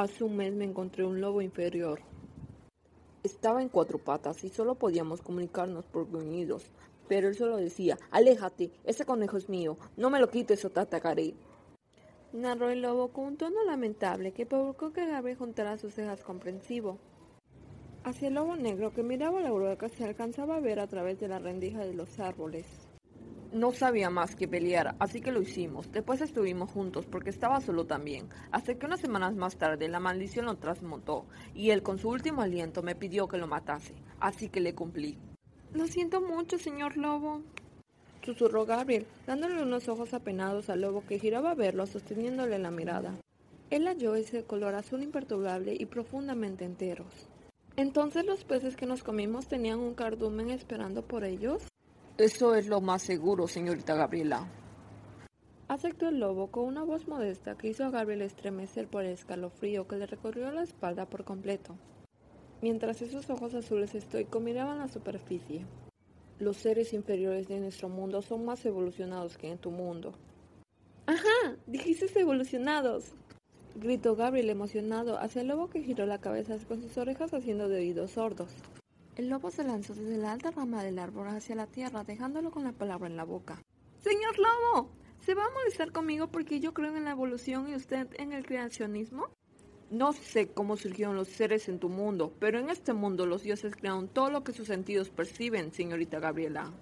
Hace un mes me encontré un lobo inferior. Estaba en cuatro patas y solo podíamos comunicarnos por gruñidos, pero él solo decía, aléjate, ese conejo es mío, no me lo quites o te atacaré. Narró el lobo con un tono lamentable que provocó que Gabriel juntara sus cejas comprensivo. Hacia el lobo negro que miraba la aurora se alcanzaba a ver a través de la rendija de los árboles. No sabía más que pelear, así que lo hicimos. Después estuvimos juntos porque estaba solo también. Hasta que unas semanas más tarde la maldición lo transmutó y él con su último aliento me pidió que lo matase. Así que le cumplí. Lo siento mucho, señor lobo. Susurró Gabriel, dándole unos ojos apenados al lobo que giraba a verlo, sosteniéndole la mirada. Él halló ese color azul imperturbable y profundamente enteros. Entonces los peces que nos comimos tenían un cardumen esperando por ellos. Eso es lo más seguro, señorita Gabriela. Aceptó el lobo con una voz modesta que hizo a Gabriel estremecer por el escalofrío que le recorrió la espalda por completo, mientras esos ojos azules estoicos miraban la superficie. Los seres inferiores de nuestro mundo son más evolucionados que en tu mundo. ¡Ajá! Dijiste evolucionados. Gritó Gabriel emocionado hacia el lobo que giró la cabeza con sus orejas haciendo de oídos sordos. El lobo se lanzó desde la alta rama del árbol hacia la tierra, dejándolo con la palabra en la boca. Señor lobo, ¿se va a molestar conmigo porque yo creo en la evolución y usted en el creacionismo? No sé cómo surgieron los seres en tu mundo, pero en este mundo los dioses crearon todo lo que sus sentidos perciben, señorita Gabriela.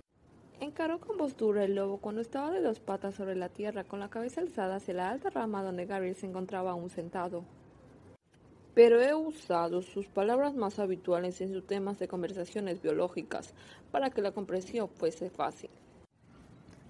Encaró con postura el lobo cuando estaba de dos patas sobre la tierra, con la cabeza alzada hacia la alta rama donde Gabriel se encontraba aún sentado pero he usado sus palabras más habituales en sus temas de conversaciones biológicas para que la comprensión fuese fácil.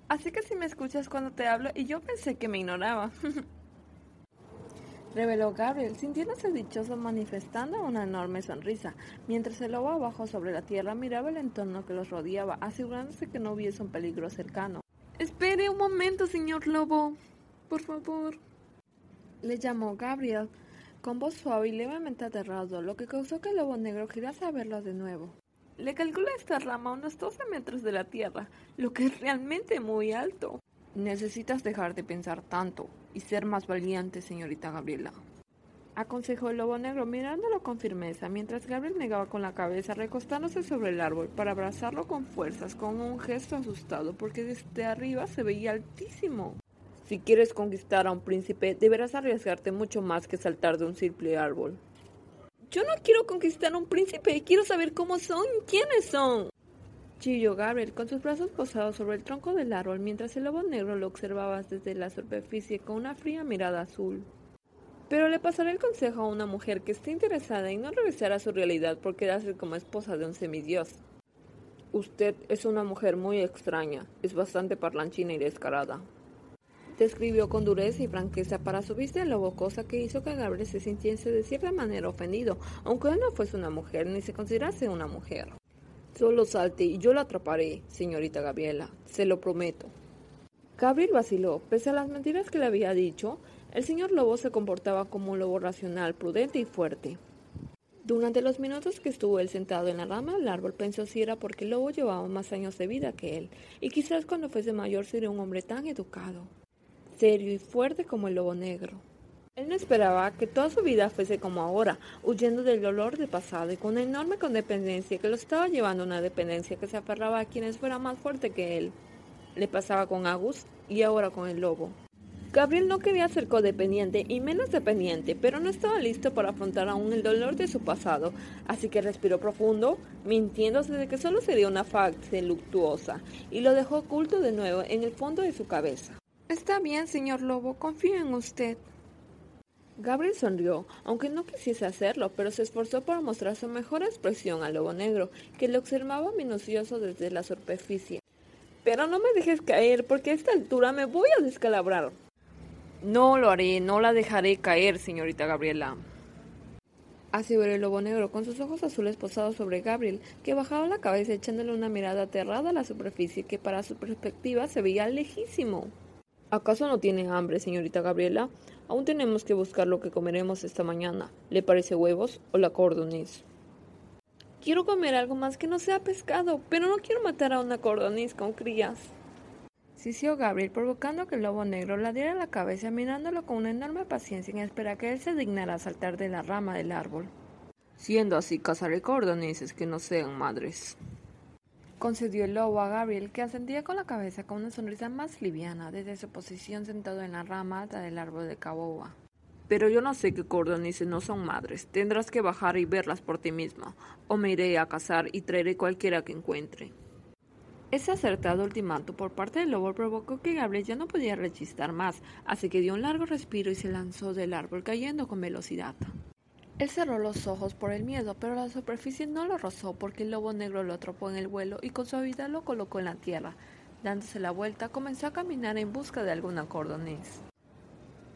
Así que si me escuchas cuando te hablo y yo pensé que me ignoraba. Reveló Gabriel, sintiéndose dichoso manifestando una enorme sonrisa, mientras el lobo abajo sobre la tierra miraba el entorno que los rodeaba, asegurándose que no hubiese un peligro cercano. Espere un momento, señor lobo. Por favor. Le llamó Gabriel, con voz suave y levemente aterrado, lo que causó que el lobo negro girase a de nuevo. Le calcula esta rama a unos 12 metros de la tierra, lo que es realmente muy alto. Necesitas dejar de pensar tanto y ser más valiente, señorita Gabriela. Aconsejó el lobo negro mirándolo con firmeza, mientras Gabriel negaba con la cabeza, recostándose sobre el árbol para abrazarlo con fuerzas, con un gesto asustado, porque desde arriba se veía altísimo. Si quieres conquistar a un príncipe, deberás arriesgarte mucho más que saltar de un simple árbol. Yo no quiero conquistar a un príncipe, quiero saber cómo son, quiénes son. Chilló Gabriel con sus brazos posados sobre el tronco del árbol mientras el lobo negro lo observaba desde la superficie con una fría mirada azul. Pero le pasaré el consejo a una mujer que esté interesada en no regresar a su realidad por quedarse como esposa de un semidios. Usted es una mujer muy extraña, es bastante parlanchina y descarada describió con dureza y franqueza para su vista el lobo, cosa que hizo que Gabriel se sintiese de cierta manera ofendido, aunque él no fuese una mujer ni se considerase una mujer. Solo salte y yo lo atraparé, señorita Gabriela, se lo prometo. Gabriel vaciló, pese a las mentiras que le había dicho, el señor lobo se comportaba como un lobo racional, prudente y fuerte. Durante los minutos que estuvo él sentado en la rama del árbol pensó si era porque el lobo llevaba más años de vida que él, y quizás cuando fuese mayor sería un hombre tan educado serio y fuerte como el lobo negro. Él no esperaba que toda su vida fuese como ahora, huyendo del dolor del pasado y con una enorme codependencia que lo estaba llevando a una dependencia que se aferraba a quienes fuera más fuerte que él. Le pasaba con Agus y ahora con el lobo. Gabriel no quería ser codependiente y menos dependiente, pero no estaba listo para afrontar aún el dolor de su pasado, así que respiró profundo, mintiéndose de que solo sería una fase luctuosa, y lo dejó oculto de nuevo en el fondo de su cabeza. Está bien, señor Lobo, confío en usted. Gabriel sonrió, aunque no quisiese hacerlo, pero se esforzó por mostrar su mejor expresión al lobo negro, que lo observaba minucioso desde la superficie. Pero no me dejes caer, porque a esta altura me voy a descalabrar. No lo haré, no la dejaré caer, señorita Gabriela. Así ver el lobo negro con sus ojos azules posados sobre Gabriel, que bajaba la cabeza echándole una mirada aterrada a la superficie que para su perspectiva se veía lejísimo. ¿Acaso no tiene hambre, señorita Gabriela? Aún tenemos que buscar lo que comeremos esta mañana. ¿Le parece huevos o la cordoniz? Quiero comer algo más que no sea pescado, pero no quiero matar a una cordoniz con crías. Sisió Gabriel, provocando que el lobo negro la diera la cabeza, mirándolo con una enorme paciencia en espera que él se dignara a saltar de la rama del árbol. Siendo así, cazaré cordonices que no sean madres. Concedió el lobo a Gabriel, que ascendía con la cabeza con una sonrisa más liviana desde su posición sentado en la rama alta del árbol de caboba. Pero yo no sé qué cordonices no son madres. Tendrás que bajar y verlas por ti misma, o me iré a cazar y traeré cualquiera que encuentre. Ese acertado ultimato por parte del lobo provocó que Gabriel ya no podía rechistar más, así que dio un largo respiro y se lanzó del árbol cayendo con velocidad. Él cerró los ojos por el miedo, pero la superficie no lo rozó porque el lobo negro lo atrapó en el vuelo y con suavidad lo colocó en la tierra. Dándose la vuelta, comenzó a caminar en busca de alguna cordoniz.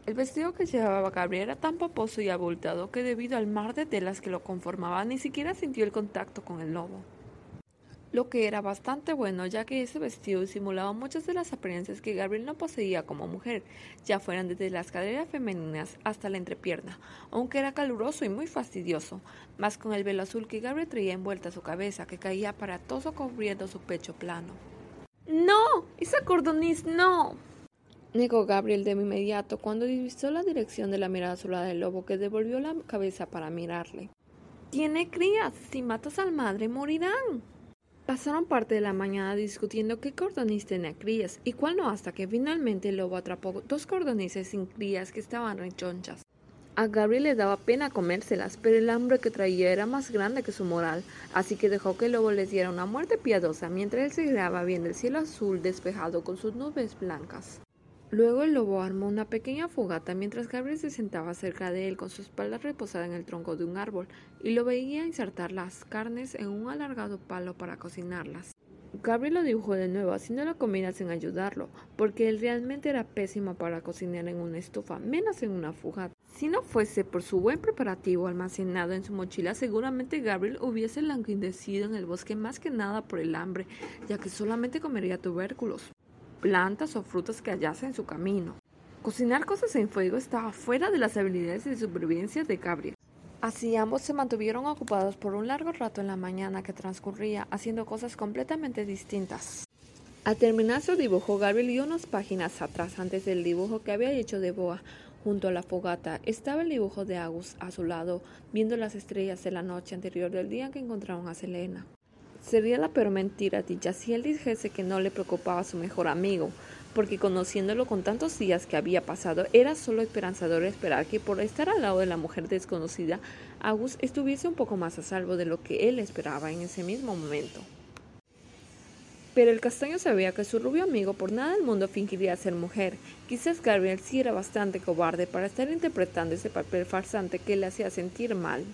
El vestido que llevaba Gabriel era tan poposo y abultado que debido al mar de telas que lo conformaba ni siquiera sintió el contacto con el lobo lo que era bastante bueno ya que ese vestido simulaba muchas de las apariencias que Gabriel no poseía como mujer, ya fueran desde las caderas femeninas hasta la entrepierna, aunque era caluroso y muy fastidioso, más con el velo azul que Gabriel traía envuelta a su cabeza que caía aparatoso cubriendo su pecho plano. ¡No! ¡Esa cordoniz no! negó Gabriel de inmediato cuando divisó la dirección de la mirada azulada del lobo que devolvió la cabeza para mirarle. Tiene crías, si matas al madre morirán. Pasaron parte de la mañana discutiendo qué cordoniz tenía crías y cuál no, hasta que finalmente el lobo atrapó dos cordonices sin crías que estaban rechonchas. A Gabriel le daba pena comérselas, pero el hambre que traía era más grande que su moral, así que dejó que el lobo les diera una muerte piadosa mientras él se quedaba viendo el cielo azul despejado con sus nubes blancas. Luego el lobo armó una pequeña fogata mientras Gabriel se sentaba cerca de él con su espalda reposada en el tronco de un árbol y lo veía insertar las carnes en un alargado palo para cocinarlas. Gabriel lo dibujó de nuevo, haciendo la comida sin ayudarlo, porque él realmente era pésimo para cocinar en una estufa, menos en una fogata. Si no fuese por su buen preparativo almacenado en su mochila, seguramente Gabriel hubiese languidecido en el bosque más que nada por el hambre, ya que solamente comería tubérculos plantas o frutas que hallase en su camino. Cocinar cosas en fuego estaba fuera de las habilidades de supervivencia de Gabriel. Así ambos se mantuvieron ocupados por un largo rato en la mañana que transcurría haciendo cosas completamente distintas. Al terminar su dibujo, Gabriel dio unas páginas atrás antes del dibujo que había hecho de Boa. Junto a la fogata estaba el dibujo de Agus a su lado, viendo las estrellas de la noche anterior del día en que encontraron a Selena. Sería la peor mentira dicha si él dijese que no le preocupaba a su mejor amigo, porque conociéndolo con tantos días que había pasado, era solo esperanzador esperar que por estar al lado de la mujer desconocida, Agus estuviese un poco más a salvo de lo que él esperaba en ese mismo momento. Pero el castaño sabía que su rubio amigo por nada del mundo fingiría ser mujer. Quizás Gabriel sí era bastante cobarde para estar interpretando ese papel farsante que le hacía sentir mal.